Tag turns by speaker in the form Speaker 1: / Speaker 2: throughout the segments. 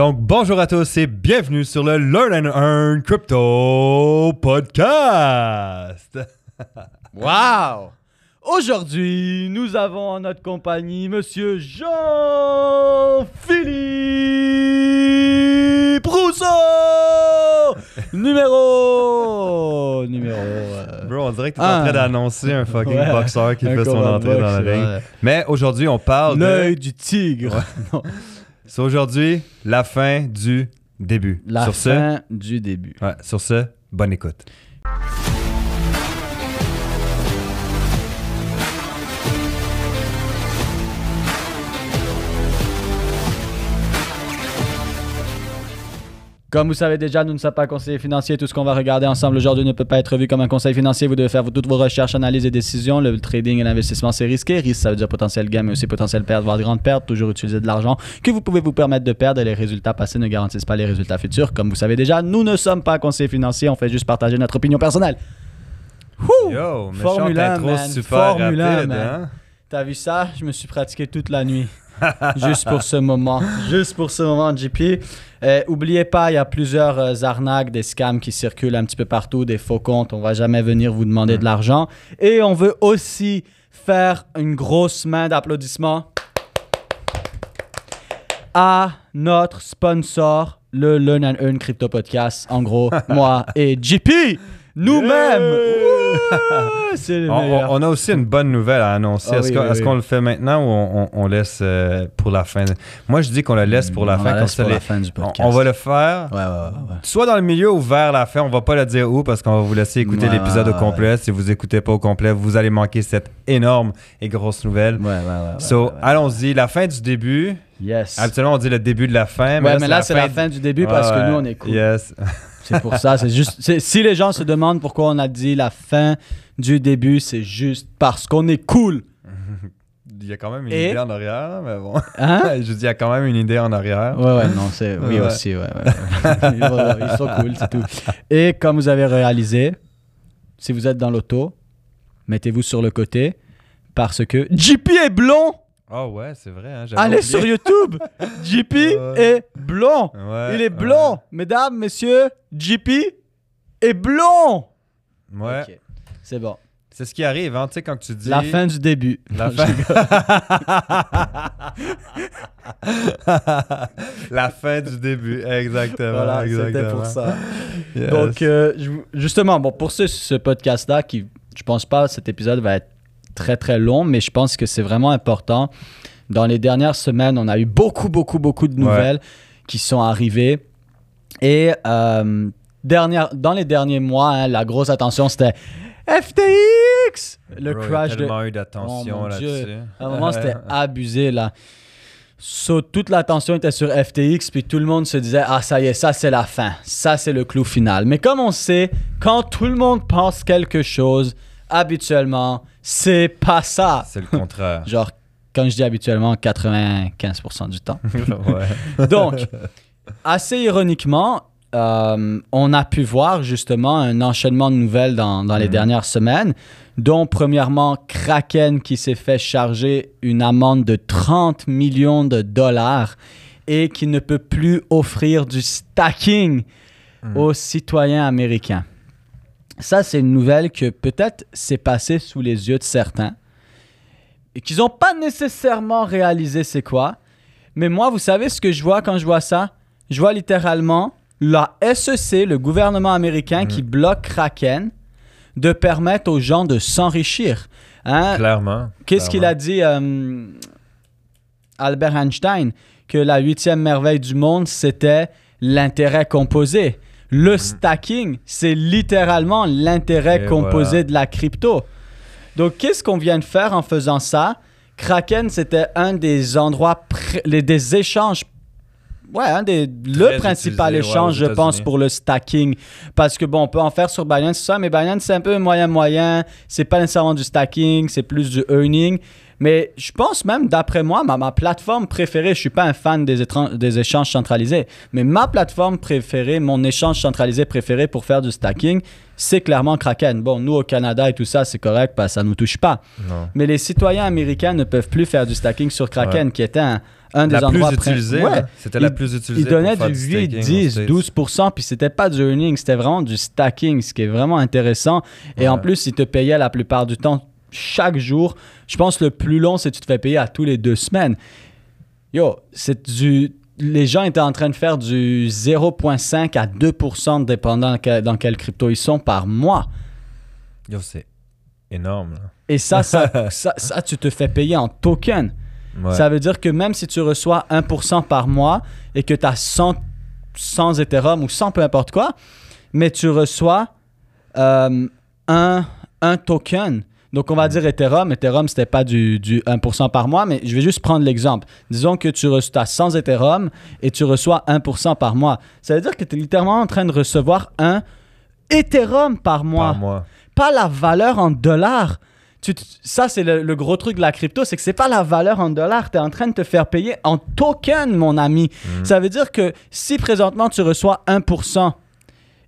Speaker 1: Donc, bonjour à tous et bienvenue sur le Learn and Earn Crypto Podcast.
Speaker 2: Wow! Aujourd'hui, nous avons en notre compagnie Monsieur Jean-Philippe Rousseau! numéro... Numéro... euh,
Speaker 1: Bro, on dirait que tu es
Speaker 2: Ah.
Speaker 1: en train d'annoncer un fucking
Speaker 2: Ouais.
Speaker 1: boxeur qui
Speaker 2: un
Speaker 1: fait son entrée dans le ring.
Speaker 2: ouais.
Speaker 1: Mais aujourd'hui, on parle
Speaker 2: L'œil
Speaker 1: de...
Speaker 2: du tigre. Non,
Speaker 1: C'est aujourd'hui la fin du début.
Speaker 2: La
Speaker 1: sur
Speaker 2: fin du début.
Speaker 1: ouais, sur ce, bonne écoute.
Speaker 2: Comme vous savez déjà, nous ne sommes pas conseillers financiers. Tout ce qu'on va regarder ensemble aujourd'hui ne peut pas être vu comme un conseil financier. Vous devez faire toutes vos recherches, analyses et décisions. Le trading et l'investissement, c'est risqué. Risque, ça veut dire potentiel gain, mais aussi potentiel perte, voire grande perte. Toujours utiliser de l'argent que vous pouvez vous permettre de perdre et les résultats passés ne garantissent pas les résultats futurs. Comme vous savez déjà, nous ne sommes pas conseillers financiers. On fait juste partager notre opinion personnelle.
Speaker 1: Yo,
Speaker 2: Formule 1,
Speaker 1: intro
Speaker 2: man.
Speaker 1: super
Speaker 2: Formule 1,
Speaker 1: rapide,
Speaker 2: man.
Speaker 1: hein?
Speaker 2: T'as vu ça? Je me suis pratiqué toute la nuit. Juste pour ce moment. Juste pour ce moment, JP. Euh, oubliez pas, il y a plusieurs euh, arnaques, des scams qui circulent un petit peu partout, des faux comptes. On va jamais venir vous demander de l'argent. Et on veut aussi faire une grosse main d'applaudissements à notre sponsor, le Learn and Earn Crypto Podcast. En gros, moi et JP, nous-mêmes.
Speaker 1: Yeah! On, on- a aussi une bonne nouvelle à annoncer.
Speaker 2: Ah
Speaker 1: Est-ce
Speaker 2: oui,
Speaker 1: qu'on
Speaker 2: oui,
Speaker 1: est-ce
Speaker 2: oui.
Speaker 1: qu'on le fait maintenant ou on, on- on laisse euh, pour la fin? Moi, je dis qu'on le laisse pour la fin.
Speaker 2: la laisse pour
Speaker 1: les-
Speaker 2: la fin du
Speaker 1: on,
Speaker 2: podcast.
Speaker 1: on va le faire
Speaker 2: Ouais, ouais, ouais, ouais.
Speaker 1: soit dans le milieu ou vers la fin. On va pas le dire où parce qu'on va vous laisser écouter l'épisode au complet. Si vous écoutez pas au complet, vous allez manquer cette énorme et grosse nouvelle. So, allons-y. La fin du début.
Speaker 2: Yes.
Speaker 1: Habituellement, on dit le début de la fin.
Speaker 2: Mais là, c'est la fin du début parce que nous, on cool.
Speaker 1: Yes.
Speaker 2: C'est pour ça. C'est juste. c'est- Si les gens se demandent pourquoi on a dit la fin du début, c'est juste parce qu'on est cool.
Speaker 1: Il y a quand même une
Speaker 2: Et-
Speaker 1: idée en arrière, mais bon.
Speaker 2: Hein?
Speaker 1: je dis, il y a quand même une idée en arrière.
Speaker 2: Ouais, ouais, non, c'est. Oui,
Speaker 1: Ouais.
Speaker 2: aussi, ouais. ouais. Ils sont cool, c'est tout. Et comme vous avez réalisé, si vous êtes dans l'auto, mettez-vous sur le côté parce que JP est blond.
Speaker 1: Ah ouais, c'est vrai. hein,
Speaker 2: Allez
Speaker 1: oublié.
Speaker 2: sur YouTube. JP
Speaker 1: Ouais.
Speaker 2: est blond.
Speaker 1: Ouais,
Speaker 2: Il est
Speaker 1: ouais.
Speaker 2: blond. Mesdames, messieurs, JP est blond.
Speaker 1: Ouais.
Speaker 2: C'est bon.
Speaker 1: C'est ce qui arrive, hein, tu sais, quand tu dis.
Speaker 2: La fin du début.
Speaker 1: La
Speaker 2: Non,
Speaker 1: fin. La fin du début, exactement.
Speaker 2: Voilà, c'était
Speaker 1: exactement.
Speaker 2: pour ça.
Speaker 1: Yes.
Speaker 2: Donc, euh, justement, bon, pour ce, ce podcast-là, qui, je pense pas, cet épisode va être très, très long, mais je pense que c'est vraiment important. Dans les dernières semaines, on a eu beaucoup, beaucoup, beaucoup de nouvelles qui sont arrivées. Et euh, dernière, dans les derniers mois, hein, la grosse attention, c'était FTX! Le
Speaker 1: Bro,
Speaker 2: crash
Speaker 1: il y a
Speaker 2: de
Speaker 1: tellement eu
Speaker 2: Oh,
Speaker 1: d'attention
Speaker 2: mon
Speaker 1: là-dessus.
Speaker 2: À un moment, c'était abusé, là. So, toute l'attention était sur FTX, puis tout le monde se disait Ah, ça y est, ça c'est la fin. Ça c'est le clou final. Mais comme on sait, quand tout le monde pense quelque chose, habituellement, c'est pas ça.
Speaker 1: C'est le contraire.
Speaker 2: Genre, quand je dis habituellement, 95% du temps. Donc, assez ironiquement, euh, on a pu voir justement un enchaînement de nouvelles dans, dans les
Speaker 1: Mhm.
Speaker 2: dernières semaines, dont premièrement Kraken qui s'est fait charger une amende de 30 millions de dollars et qui ne peut plus offrir du stacking
Speaker 1: Mhm.
Speaker 2: aux citoyens américains. Ça, c'est une nouvelle que peut-être s'est passée sous les yeux de certains et qu'ils n'ont pas nécessairement réalisé c'est quoi. Mais moi, vous savez ce que je vois quand je vois ça? Je vois littéralement la SEC, le gouvernement américain, qui bloque Kraken de permettre aux gens de s'enrichir. Hein?
Speaker 1: Clairement.
Speaker 2: Qu'est-ce qu'il a dit, euh, Albert Einstein? Que la huitième merveille du monde, c'était l'intérêt composé. Le stacking, c'est littéralement l'intérêt
Speaker 1: Et
Speaker 2: composé
Speaker 1: voilà.
Speaker 2: de la crypto. Donc, qu'est-ce qu'on vient de faire en faisant ça? Kraken, c'était un des endroits, pr- les, des échanges Ouais, un des, le principal
Speaker 1: utilisé,
Speaker 2: échange, je pense, pour le stacking. Parce que, bon, on peut en faire sur Binance, ça, mais Binance, c'est un peu moyen-moyen. C'est pas nécessairement du stacking, c'est plus du earning. Mais je pense même, d'après moi, ma, ma plateforme préférée, je suis pas un fan des, des échanges centralisés, mais ma plateforme préférée, mon échange centralisé préféré pour faire du stacking, c'est clairement Kraken. Bon, nous au Canada et tout ça, c'est correct parce que ça nous touche pas.
Speaker 1: Non.
Speaker 2: Mais les citoyens américains ne peuvent plus faire du stacking sur Kraken, qui était un, un des
Speaker 1: La plus
Speaker 2: endroits prin-
Speaker 1: utilisée.
Speaker 2: Ouais.
Speaker 1: là. C'était la plus utilisée.
Speaker 2: Il donnait
Speaker 1: pour faire
Speaker 2: du 8,
Speaker 1: staking aux
Speaker 2: 10,
Speaker 1: States.
Speaker 2: 12%, puis c'était pas du earning, c'était vraiment du stacking, ce qui est vraiment intéressant. Et en plus, il te payait la plupart du temps, chaque jour. Je pense le plus long, c'est que tu te fais payer à tous les deux semaines. Yo, c'est du. Les gens étaient en train de faire du 0,5 à 2% dépendant dans quelle crypto ils sont par mois.
Speaker 1: Yo, c'est énorme. là.
Speaker 2: Et ça, ça, ça, ça, tu te fais payer en token.
Speaker 1: Ouais.
Speaker 2: Ça veut dire que même si tu reçois 1% par mois et que tu as 100, 100 Ethereum ou 100 peu importe quoi, mais tu reçois euh, un, un token. Donc on va dire Ethereum. Ethereum, c'était pas du, du 1% par mois, mais je vais juste prendre l'exemple. Disons que tu reçois 100 Ethereum et tu reçois 1% par mois. Ça veut dire que tu es littéralement en train de recevoir un Ethereum par mois
Speaker 1: Par mois.
Speaker 2: pas la valeur en dollars. Tu ça, c'est le, le gros truc de la crypto, c'est que c'est pas la valeur en dollars. Tu es en train de te faire payer en token, mon ami. Ça veut dire que si présentement tu reçois 1%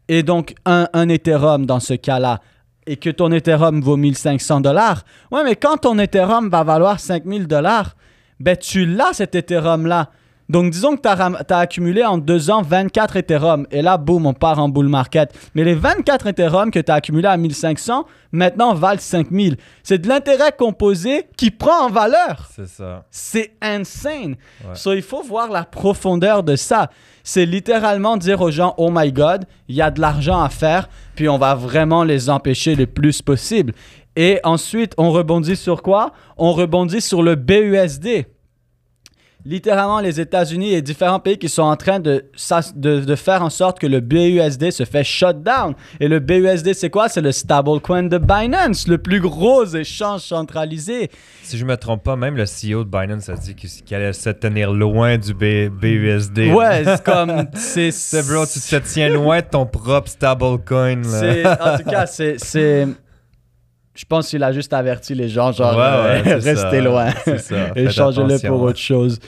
Speaker 2: et donc un, un Ethereum dans ce cas-là, et que ton Ethereum vaut 1500 dollars, ouais, mais quand ton Ethereum va valoir 5000 dollars, ben tu l'as cet Ethereum-là. Donc, disons que tu as, accumulé en deux ans 24 Ethereum. Et là, boum, on part en bull market. Mais les 24 Ethereum que tu as accumulés à 1500, maintenant valent 5000. C'est de l'intérêt composé qui prend en valeur.
Speaker 1: C'est ça.
Speaker 2: C'est insane.
Speaker 1: Ouais.
Speaker 2: So, il faut voir la profondeur de ça. C'est littéralement dire aux gens, oh my God, il y a de l'argent à faire, puis on va vraiment les empêcher le plus possible. Et ensuite, on rebondit sur quoi? On rebondit sur le BUSD. Littéralement, les États-Unis et différents pays qui sont en train de, de, de faire en sorte que le BUSD se fait shut down. Et le BUSD, c'est quoi? C'est le stablecoin de Binance, le plus gros échange centralisé.
Speaker 1: Si je me trompe pas, même le CEO de Binance a dit qu'il allait se tenir loin du B- BUSD.
Speaker 2: Ouais, c'est comme. C'est.
Speaker 1: Bro, tu te tiens loin de ton propre stablecoin.
Speaker 2: en tout cas, c'est. Je pense qu'il a juste averti les gens, genre,
Speaker 1: Ouais, ouais,
Speaker 2: euh, restez
Speaker 1: ça.
Speaker 2: loin. Et changez-le pour autre chose.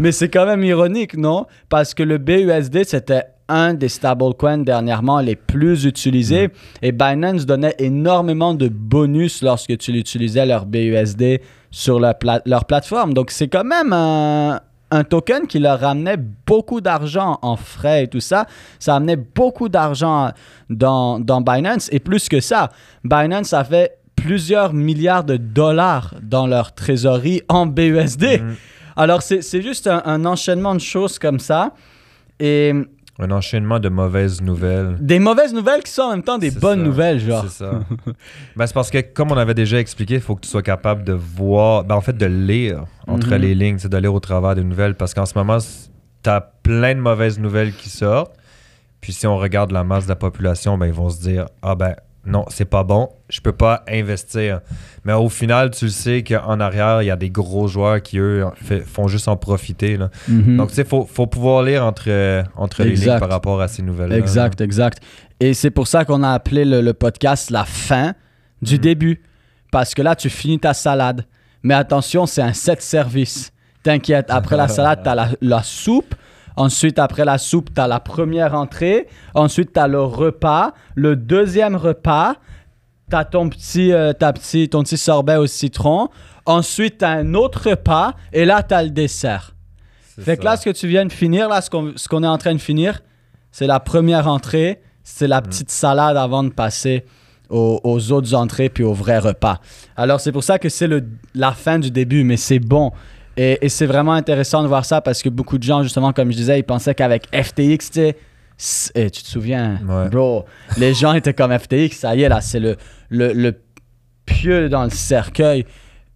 Speaker 2: Mais c'est quand même ironique, non? Parce que le BUSD, c'était un des stablecoins dernièrement les plus utilisés.
Speaker 1: Mm.
Speaker 2: Et Binance donnait énormément de bonus lorsque tu l'utilisais, leur BUSD, sur leur, pla- leur plateforme. Donc, c'est quand même un, un token qui leur ramenait beaucoup d'argent en frais et tout ça. Ça amenait beaucoup d'argent dans, dans Binance. Et plus que ça, Binance a fait plusieurs milliards de dollars dans leur trésorerie en BUSD.
Speaker 1: Mhm.
Speaker 2: Alors, c'est juste un, un enchaînement de choses comme ça. Et
Speaker 1: Un enchaînement de mauvaises nouvelles.
Speaker 2: des mauvaises nouvelles qui sont en même temps des bonnes
Speaker 1: ça.
Speaker 2: nouvelles, genre.
Speaker 1: C'est ça. ben, c'est parce que, comme on avait déjà expliqué, il faut que tu sois capable de voir, ben, en fait, de lire entre
Speaker 2: Mhm.
Speaker 1: les lignes, c'est de lire au travers des nouvelles. Parce qu'en ce moment, tu as plein de mauvaises nouvelles qui sortent. Puis si on regarde la masse de la population, ben, ils vont se dire Ah ben non, c'est pas bon, je peux pas investir. Mais au final, tu le sais qu'en arrière, il y a des gros joueurs qui, eux, fait- font juste en profiter. là.
Speaker 2: Mhm.
Speaker 1: Donc, tu sais, il faut, faut pouvoir lire entre, entre les lignes par rapport à ces nouvelles
Speaker 2: Exact, exact. Et c'est pour ça qu'on a appelé le, le podcast la fin du
Speaker 1: Mhm.
Speaker 2: début. Parce que là, tu finis ta salade. Mais attention, c'est un set service. T'inquiète, après la salade, tu as la, la soupe. Ensuite, après la soupe, tu as la première entrée. Ensuite, tu as le repas. Le deuxième repas, tu as ton petit, euh, ta petit, ton petit sorbet au citron. Ensuite, tu as un autre repas. Et là, tu as le dessert. Fait que là, ce que tu viens de finir, là, ce qu'on est en train de finir, c'est la première entrée, c'est la petite salade avant de passer aux, aux autres entrées puis au vrai repas. Alors, c'est pour ça que c'est la fin du début, mais c'est bon. Et, et c'est vraiment intéressant de voir ça parce que beaucoup de gens, justement, comme je disais, ils pensaient qu'avec FTX, tu sais, c- eh, tu te souviens,
Speaker 1: Ouais.
Speaker 2: bro, les gens étaient comme FTX, ça y est, là, c'est le, le, le pieu dans le cercueil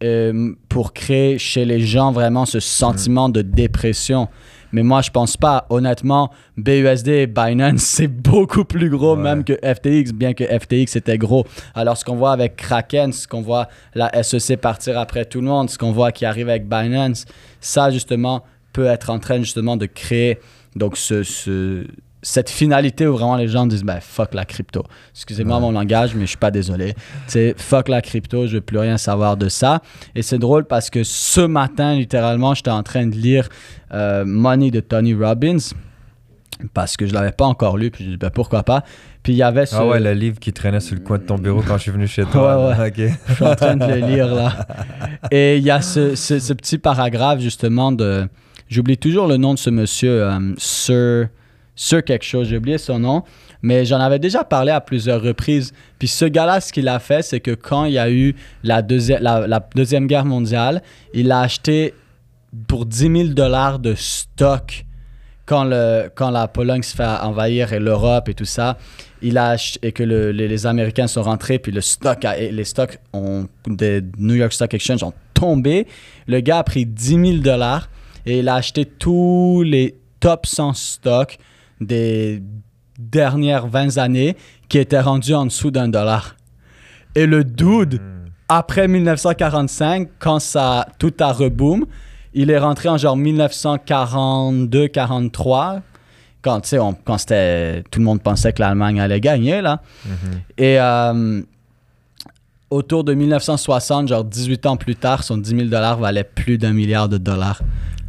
Speaker 2: euh, pour créer chez les gens vraiment ce sentiment de dépression. Mais moi, je pense pas. Honnêtement, BUSD et Binance, c'est beaucoup plus gros
Speaker 1: Ouais.
Speaker 2: même que FTX, bien que FTX était gros. Alors, ce qu'on voit avec Kraken, ce qu'on voit la SEC partir après tout le monde, ce qu'on voit qui arrive avec Binance, ça, justement, peut être en train, justement, de créer donc ce, ce- cette finalité où vraiment les gens disent ben fuck la crypto. Excusez-moi
Speaker 1: Ouais.
Speaker 2: mon langage, mais je suis pas désolé. C'est fuck la crypto, je veux plus rien savoir de ça. Et c'est drôle parce que ce matin, littéralement, j'étais en train de lire euh, Money de Tony Robbins parce que je l'avais pas encore lu, puis je dis ben pourquoi pas. Puis il y avait ce.
Speaker 1: Ah ouais, le livre qui traînait sur le coin de ton bureau quand je suis venu chez toi.
Speaker 2: Ouais,
Speaker 1: là. Ok.
Speaker 2: Je suis en train de le lire là. Et il y a ce, ce- ce petit paragraphe justement de J'oublie toujours le nom de ce monsieur, euh, Sir, Sir quelque chose, j'ai oublié son nom, mais j'en avais déjà parlé à plusieurs reprises. Puis ce gars-là, ce qu'il a fait, c'est que quand il y a eu la, deuxi- la, Deuxième Guerre mondiale, il a acheté pour 10 000 dollars de stock quand, le, quand la Pologne se fait envahir et l'Europe et tout ça, il a et que le- les, Américains sont rentrés, puis le stock les stocks des New York Stock Exchange ont tombé. Le gars a pris 10 000 dollars et il a acheté tous les top 100 stocks des dernières 20 années qui étaient rendus en dessous d'un dollar. Et le dude, après 1945, quand ça tout a reboom, il est rentré en genre 1942-43, quand, on- quand c'était, tout le monde pensait que l'Allemagne allait gagner, là. Et euh, autour de 1960, genre 18 ans plus tard, son 10 000 dollars valait plus d'un milliard de dollars.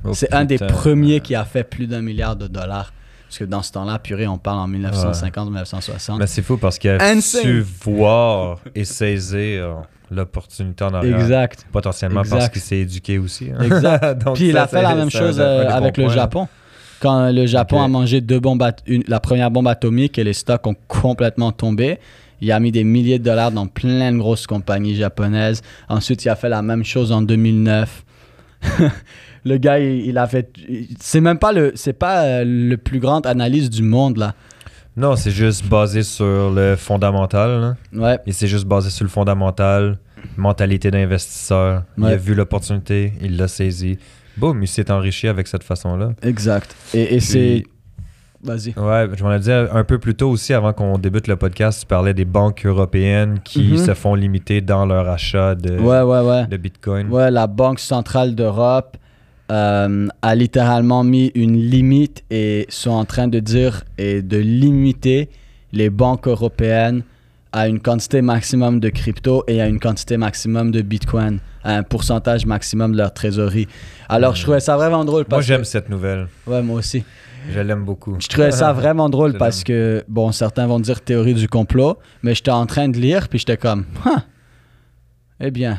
Speaker 1: Oh,
Speaker 2: C'est un des premiers qui a fait plus d'un milliard de dollars. Parce que dans ce temps-là, purée, on parle en 1950-1960.
Speaker 1: Mais c'est fou parce qu'il a
Speaker 2: Insane.
Speaker 1: su voir et saisir l'opportunité en arrière.
Speaker 2: Exact.
Speaker 1: Potentiellement parce qu'il s'est éduqué aussi. hein.
Speaker 2: Exact.
Speaker 1: Donc
Speaker 2: Puis il a fait la même chose euh, avec le
Speaker 1: points.
Speaker 2: Japon. Quand le Japon a mangé deux bombes une- la première bombe atomique et les stocks ont complètement tombé, il a mis des milliers de dollars dans plein de grosses compagnies japonaises. Ensuite, il a fait la même chose en 2009. le gars, il, il a fait. C'est même pas le, c'est pas euh, le plus grande analyse du monde là.
Speaker 1: Non, c'est juste basé sur le fondamental. là.
Speaker 2: Ouais.
Speaker 1: Et c'est juste basé sur le fondamental, mentalité d'investisseur. Il a vu l'opportunité, il l'a saisi. Boum, il s'est enrichi avec cette façon-là.
Speaker 2: Exact. Et, et c'est. Vas-y.
Speaker 1: Ouais, je m'en ai dit un peu plus tôt aussi, avant qu'on débute le podcast, tu parlais des banques européennes qui
Speaker 2: Mhm.
Speaker 1: se font limiter dans leur achat de,
Speaker 2: Ouais, ouais, ouais.
Speaker 1: de Bitcoin.
Speaker 2: Ouais, la Banque centrale d'Europe euh, a littéralement mis une limite et sont en train de dire et de limiter les banques européennes à une quantité maximum de crypto et à une quantité maximum de Bitcoin, à un pourcentage maximum de leur trésorerie. Alors, je trouvais ça vraiment drôle
Speaker 1: Moi,
Speaker 2: parce
Speaker 1: j'aime
Speaker 2: que...
Speaker 1: cette nouvelle.
Speaker 2: Ouais, moi aussi.
Speaker 1: Je l'aime beaucoup.
Speaker 2: Je trouvais ça vraiment drôle parce que, bon, certains vont dire théorie du complot, mais j'étais en train de lire, puis j'étais comme, Huh. eh bien,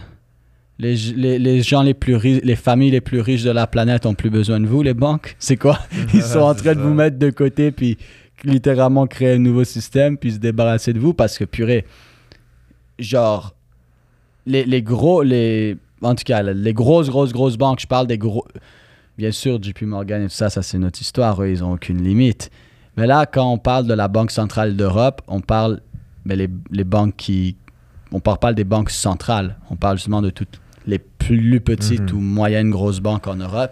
Speaker 2: les, les, les gens les plus riches, les familles les plus riches de la planète ont plus besoin de vous, les banques. C'est quoi? Ils sont en train de vous mettre de côté, puis littéralement créer un nouveau système, puis se débarrasser de vous parce que, purée, genre, les, les gros, les, en tout cas, les grosses, grosses, grosses banques, je parle des gros. Bien sûr, JP Morgan et tout ça, ça c'est notre histoire, eux, ils n'ont aucune limite. Mais là, quand on parle de la Banque centrale d'Europe, on parle mais les, les banques qui. On parle pas des banques centrales, on parle justement de toutes les plus petites
Speaker 1: Mhm.
Speaker 2: ou moyennes grosses banques en Europe.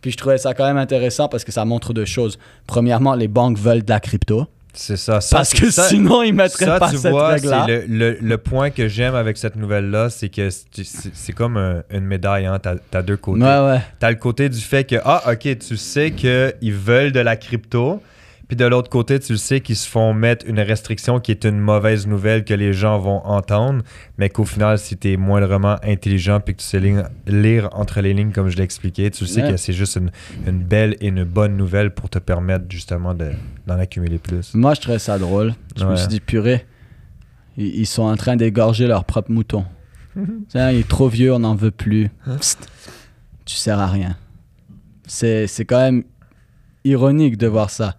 Speaker 2: Puis je trouvais ça quand même intéressant parce que ça montre deux choses. Premièrement, les banques veulent de la crypto.
Speaker 1: C'est ça. ça
Speaker 2: Parce que
Speaker 1: ça-
Speaker 2: sinon, ils mettraient
Speaker 1: ça,
Speaker 2: pas
Speaker 1: tu
Speaker 2: cette
Speaker 1: vois, c'est le, le- le point que j'aime avec cette nouvelle-là, c'est que c'est comme un- une médaille, hein. T'as as deux côtés.
Speaker 2: Ouais, ouais.
Speaker 1: T'as le côté du fait que, ah, ok, tu sais qu'ils veulent de la crypto. Puis de l'autre côté, tu le sais qu'ils se font mettre une restriction qui est une mauvaise nouvelle que les gens vont entendre, mais qu'au final, si tu es moindrement intelligent puis que tu sais lire, lire entre les lignes, comme je l'ai expliqué, tu sais
Speaker 2: Ouais.
Speaker 1: que c'est juste une, une belle et une bonne nouvelle pour te permettre justement de- d'en accumuler plus.
Speaker 2: Moi, je trouvais ça drôle. Je me suis dit, purée, ils, ils sont en train d'égorger leur propre mouton. Tiens, il est trop vieux, on n'en veut plus. Psst, tu sers à rien. C'est c'est quand même ironique de voir ça.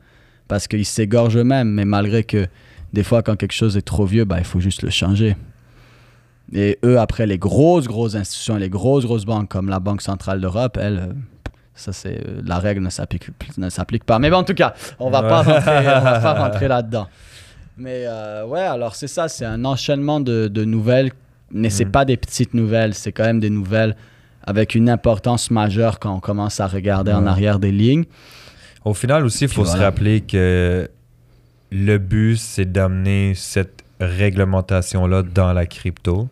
Speaker 2: Parce qu'ils s'égorgent eux-mêmes, mais malgré que des fois, quand quelque chose est trop vieux, bah, il faut juste le changer. Et eux, après, les grosses, grosses institutions, les grosses, grosses banques comme la Banque Centrale d'Europe, elles, euh, ça, c'est euh, la règle ne s'applique ne s'applique pas. Mais bon, en tout cas, on va pas
Speaker 1: Ouais.
Speaker 2: rentrer, on va pas rentrer là-dedans. Mais euh, ouais, alors c'est ça, c'est un enchaînement de, de nouvelles, mais c'est
Speaker 1: Mhm.
Speaker 2: pas des petites nouvelles, c'est quand même des nouvelles avec une importance majeure quand on commence à regarder en arrière des lignes.
Speaker 1: Au final aussi, il faut se rappeler que le but, c'est d'amener cette réglementation-là dans la crypto.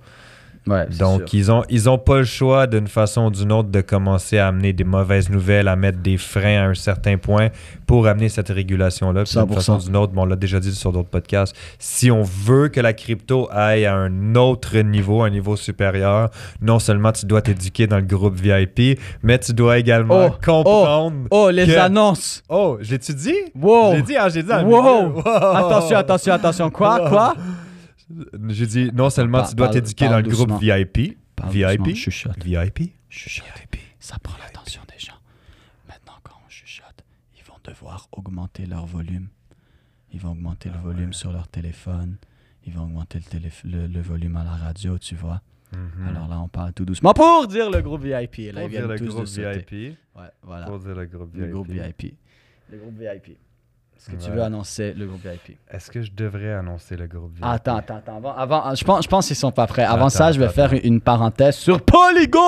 Speaker 2: Ouais,
Speaker 1: Donc,
Speaker 2: sûr.
Speaker 1: ils ont, ils ont pas le choix d'une façon ou d'une autre de commencer à amener des mauvaises nouvelles, à mettre des freins à un certain point pour amener cette régulation-là. Puis d'une
Speaker 2: 100%.
Speaker 1: façon ou d'une autre, bon, on l'a déjà dit sur d'autres podcasts, si on veut que la crypto aille à un autre niveau, un niveau supérieur, non seulement tu dois t'éduquer dans le groupe VIP, mais tu dois également
Speaker 2: Oh,
Speaker 1: comprendre...
Speaker 2: Oh, les
Speaker 1: que-
Speaker 2: annonces!
Speaker 1: Oh, j'ai-tu dit?
Speaker 2: Wow!
Speaker 1: J'ai dit, ah, j'ai dit
Speaker 2: Wow! Attention, attention, attention. Quoi?
Speaker 1: Wow.
Speaker 2: Quoi?
Speaker 1: J'ai dit, non seulement tu dois t'éduquer dans le groupe VIP, VIP,
Speaker 2: chuchote.
Speaker 1: VIP,
Speaker 2: chuchote. VIP, ça prend l'attention des gens. Maintenant, quand on chuchote, ils vont devoir augmenter leur volume. Ils vont augmenter le volume sur leur téléphone. Ils vont augmenter le, volume à la radio, tu vois. Alors là, on parle tout doucement pour dire le groupe VIP.
Speaker 1: Pour dire le groupe VIP. Pour dire. Le groupe VIP.
Speaker 2: Le groupe VIP. Est-ce que tu veux annoncer le groupe VIP?
Speaker 1: Est-ce que je devrais annoncer le groupe VIP?
Speaker 2: Attends, attends, attends. Avant, avant je pense, je pense qu'ils sont pas prêts. Avant ça, je vais faire une parenthèse sur Polygon!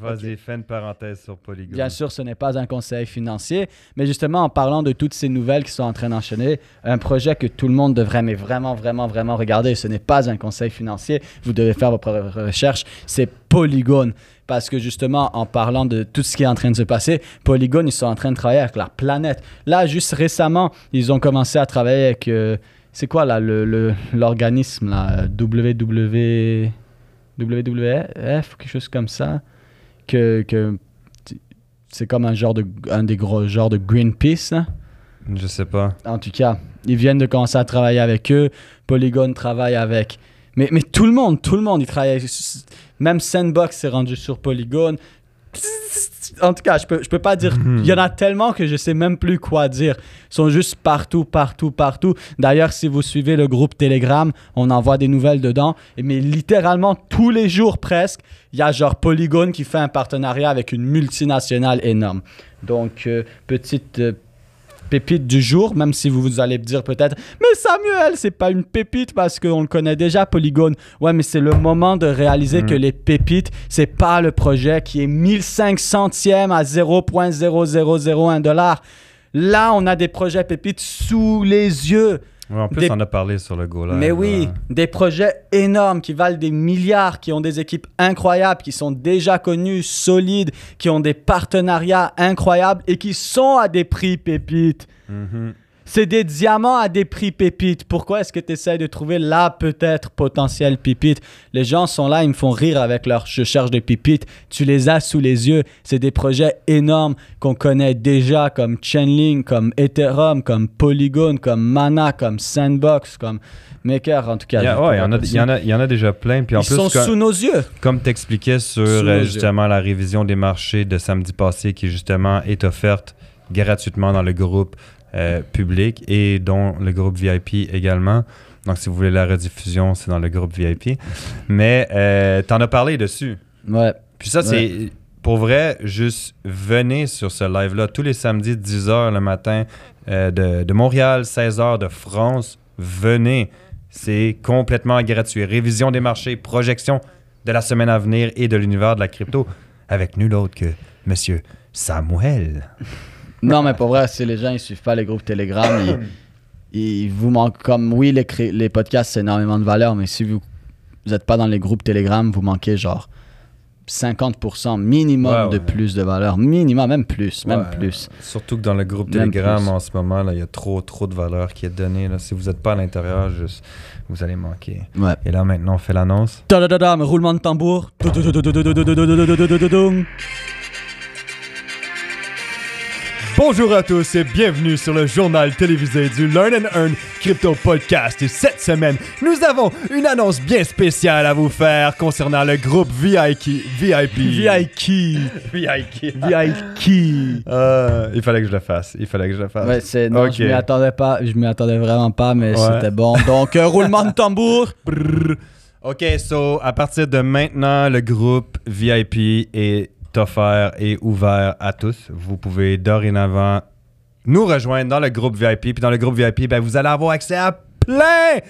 Speaker 1: Vas-y, fais une parenthèse sur Polygon.
Speaker 2: Bien sûr, ce n'est pas un conseil financier, mais justement, en parlant de toutes ces nouvelles qui sont en train d'enchaîner, un projet que tout le monde devrait, mais vraiment, vraiment, vraiment regarder, ce n'est pas un conseil financier, vous devez faire vos recherches, c'est Polygon parce que justement, en parlant de tout ce qui est en train de se passer, Polygon, ils sont en train de travailler avec la planète. Là, juste récemment, ils ont commencé à travailler avec. Euh, c'est quoi là, l'organisme, le, là, WW, WWF, quelque chose comme ça, que, que c'est comme un genre de un des gros genres de Greenpeace. Là.
Speaker 1: Je sais pas.
Speaker 2: En tout cas, ils viennent de commencer à travailler avec eux. Polygon travaille avec mais, mais tout le monde, tout le monde, il travaille. Même Sandbox s'est rendu sur Polygon. En tout cas, je peux, je peux pas dire. Mhm. Il y en a tellement que je sais même plus quoi dire. Ils sont juste partout, partout, partout. D'ailleurs, si vous suivez le groupe Telegram, on envoie des nouvelles dedans. Mais littéralement, tous les jours presque, il y a genre Polygon qui fait un partenariat avec une multinationale énorme. Donc, euh, petite. Euh, pépite du jour, même si vous, vous allez me dire peut-être, mais Samuel, c'est pas une pépite parce qu'on le connaît déjà, Polygone. Ouais, mais c'est le moment de réaliser
Speaker 1: mm.
Speaker 2: que les pépites, c'est pas le projet qui est 1500e à 0.0001 dollar. Là, on a des projets pépites sous les yeux.
Speaker 1: Ouais, en plus, on a parlé sur le go.
Speaker 2: Mais oui, des projets énormes qui valent des milliards, qui ont des équipes incroyables, qui sont déjà connues, solides, qui ont des partenariats incroyables et qui sont à des prix pépites.
Speaker 1: Mhm.
Speaker 2: C'est des diamants à des prix pépites. Pourquoi est-ce que tu essaies de trouver là peut-être potentielle pépite Les gens sont là, ils me font rire avec leur je cherche des pépites. Tu les as sous les yeux. C'est des projets énormes qu'on connaît déjà comme Chainlink, comme Ethereum, comme Polygon, comme Mana, comme Sandbox, comme Maker en tout cas.
Speaker 1: Il y, en a, déjà plein.
Speaker 2: Ils sont sous nos yeux.
Speaker 1: Comme t'expliquais sur euh, justement la révision des marchés de samedi passé qui justement est offerte gratuitement dans le groupe euh, public et dont le groupe VIP également. Donc, si vous voulez la rediffusion, c'est dans le groupe VIP. Mais euh, t'en as parlé dessus.
Speaker 2: Ouais.
Speaker 1: Puis ça, c'est. Pour vrai, juste venez sur ce live-là tous les samedis, 10h le matin euh, de, de, Montréal, 16h de France. Venez. C'est complètement gratuit. Révision des marchés, projection de la semaine à venir et de l'univers de la crypto avec nul autre que Monsieur Samuel.
Speaker 2: Non, mais pour vrai, si les gens ils suivent pas les groupes Telegram, ils, vous manquent. Comme oui, les, les podcasts, c'est énormément de valeur, mais si vous n'êtes pas dans les groupes Telegram, vous manquez genre 50% minimum de plus de valeur. Minimum, même plus, même plus.
Speaker 1: Surtout que dans le groupe Telegram en ce moment, il y a trop, trop de valeur qui est donnée. Là. Si vous n'êtes pas à l'intérieur, juste, vous allez manquer. Et là, maintenant, on fait l'annonce.
Speaker 2: Roulement de tambour. Bonjour à tous et bienvenue sur le
Speaker 1: journal télévisé du Learn and Earn Crypto Podcast. Et cette semaine, nous avons une annonce bien spéciale à vous faire concernant le groupe VIP. VIP.
Speaker 2: VIP.
Speaker 1: VIP.
Speaker 2: VIP.
Speaker 1: Ah, il fallait que je le fasse. Il fallait que je le fasse.
Speaker 2: Ouais, je m'y attendais pas. Je m'y attendais vraiment pas, mais c'était bon. Donc, euh, roulement de tambour.
Speaker 1: OK, so, à partir de maintenant, le groupe VIP est offert et ouvert à tous. Vous pouvez dorénavant nous rejoindre dans le groupe VIP. Puis dans le groupe VIP, ben, vous allez avoir accès à plein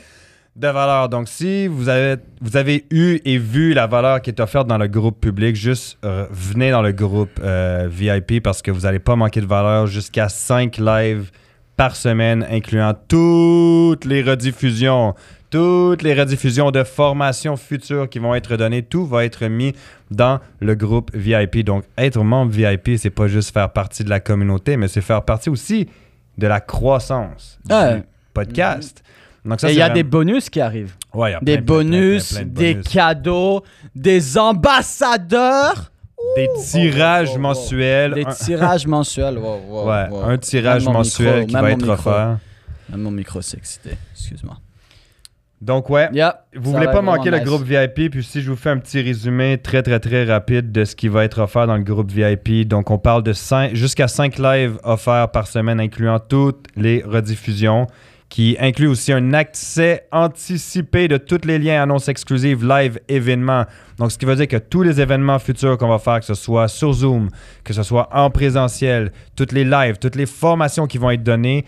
Speaker 1: de valeurs. Donc, si vous avez, vous avez eu et vu la valeur qui est offerte dans le groupe public, juste euh, venez dans le groupe euh, VIP parce que vous n'allez pas manquer de valeur jusqu'à 5 lives par semaine, incluant toutes les rediffusions, toutes les rediffusions de formations futures qui vont être données. Tout va être mis dans le groupe VIP. Donc, être membre VIP, c'est pas juste faire partie de la communauté, mais c'est faire partie aussi de la croissance du
Speaker 2: Ouais.
Speaker 1: podcast. Donc, ça,
Speaker 2: Et il y a
Speaker 1: vraiment-
Speaker 2: des bonus qui arrivent.
Speaker 1: Ouais, il y a
Speaker 2: Des
Speaker 1: plein,
Speaker 2: bonus,
Speaker 1: plein, plein de
Speaker 2: des cadeaux, des ambassadeurs.
Speaker 1: Des tirages
Speaker 2: oh, oh, oh.
Speaker 1: mensuels.
Speaker 2: Des tirages mensuels. Wow, wow,
Speaker 1: ouais,
Speaker 2: wow.
Speaker 1: un tirage
Speaker 2: Même
Speaker 1: mensuel
Speaker 2: micro,
Speaker 1: qui va être offert.
Speaker 2: Même mon micro s'est excité. Excuse-moi.
Speaker 1: Donc, ouais.
Speaker 2: Yeah,
Speaker 1: Vous voulez pas manquer le groupe VIP, puis si je vous fais un petit résumé très très très rapide de ce qui va être offert dans le groupe VIP. Donc on parle de jusqu'à 5 lives offerts par semaine, incluant toutes les rediffusions, qui inclut aussi un accès anticipé de tous les liens, annonces exclusives, live, événements. Donc ce qui veut dire que tous les événements futurs qu'on va faire, que ce soit sur Zoom, que ce soit en présentiel, toutes les lives, toutes les formations qui vont être données,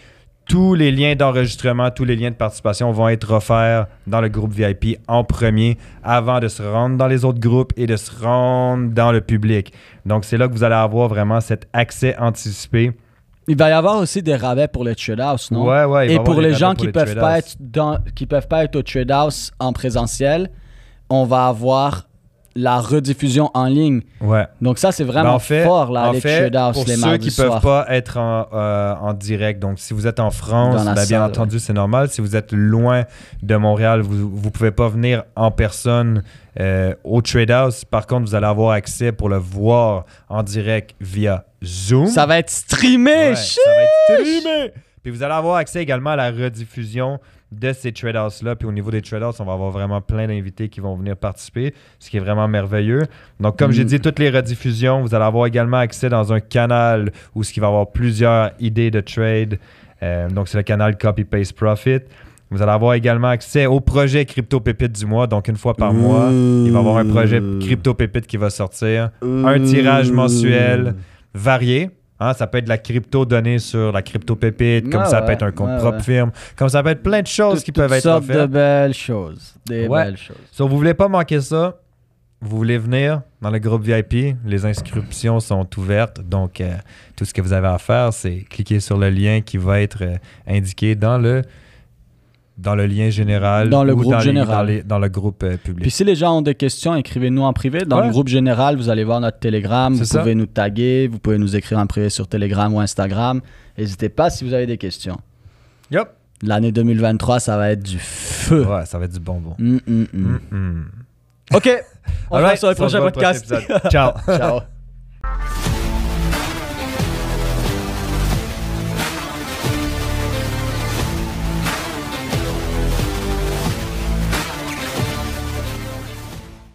Speaker 1: tous les liens d'enregistrement, tous les liens de participation vont être offerts dans le groupe VIP en premier avant de se rendre dans les autres groupes et de se rendre dans le public. Donc, c'est là que vous allez avoir vraiment cet accès anticipé.
Speaker 2: Il va y avoir aussi des rabais pour le trade house, non?
Speaker 1: Ouais, ouais, il
Speaker 2: Et pour les gens
Speaker 1: pour
Speaker 2: qui
Speaker 1: les
Speaker 2: peuvent pas être dans, qui peuvent pas être au trade house en présentiel, on va avoir la rediffusion en ligne.
Speaker 1: Ouais.
Speaker 2: Donc ça c'est
Speaker 1: Ben,
Speaker 2: vraiment
Speaker 1: en fait,
Speaker 2: fort là
Speaker 1: en
Speaker 2: les
Speaker 1: fait,
Speaker 2: house
Speaker 1: pour
Speaker 2: les
Speaker 1: ceux qui peuvent
Speaker 2: soirs.
Speaker 1: pas être en, euh, en direct, donc si vous êtes en France, ben, bien
Speaker 2: salle,
Speaker 1: entendu, c'est normal. Si vous êtes loin de Montréal, vous ne pouvez pas venir en personne euh, au Trade House. Par contre, vous allez avoir accès pour le voir en direct via Zoom.
Speaker 2: Ça va être streamé.
Speaker 1: Ouais, ça va être streamé. Puis vous allez avoir accès également à la rediffusion de ces trade houses-là. Puis au niveau des trade houses, on va avoir vraiment plein d'invités qui vont venir participer, ce qui est vraiment merveilleux. Donc, comme j'ai
Speaker 2: Mm.
Speaker 1: dit, toutes les rediffusions, vous allez avoir également accès dans un canal où ce qui va avoir plusieurs idées de trade. Euh, donc, c'est le canal Copy Paste Profit. Vous allez avoir également accès au projet Crypto Pépite du mois. Donc, une fois par mois, il va y avoir un projet Crypto Pépite qui va sortir. Un tirage mensuel varié. Hein, ça peut être de la crypto donnée sur la crypto pépite, comme
Speaker 2: Ouais,
Speaker 1: ça peut être un compte propre
Speaker 2: ouais.
Speaker 1: firme, comme ça peut être plein de choses qui peuvent être
Speaker 2: sortes de
Speaker 1: offertes.
Speaker 2: belles choses. Des
Speaker 1: Ouais.
Speaker 2: belles choses.
Speaker 1: So, vous voulez pas manquer ça, vous voulez venir dans le groupe VIP, les inscriptions sont ouvertes, donc euh, tout ce que vous avez à faire, c'est cliquer sur le lien qui va être euh, indiqué dans le dans le lien général
Speaker 2: Dans le
Speaker 1: ou
Speaker 2: groupe
Speaker 1: dans, les-
Speaker 2: général.
Speaker 1: dans, les- dans le groupe euh, public.
Speaker 2: Puis si les gens ont des questions, écrivez-nous en privé. Dans
Speaker 1: Ouais.
Speaker 2: le groupe général, vous allez voir notre Telegram. Vous
Speaker 1: ça.
Speaker 2: pouvez nous taguer. Vous pouvez nous écrire en privé sur Telegram ou Instagram. N'hésitez pas si vous avez des questions.
Speaker 1: Yup.
Speaker 2: L'année 2023, ça va être du feu.
Speaker 1: Ouais, ça va être du bonbon.
Speaker 2: Mm, mm, mm.
Speaker 1: Mm, mm.
Speaker 2: OK. On se voit
Speaker 1: Alright,
Speaker 2: sur le prochain podcast.
Speaker 1: Ciao.
Speaker 2: Ciao.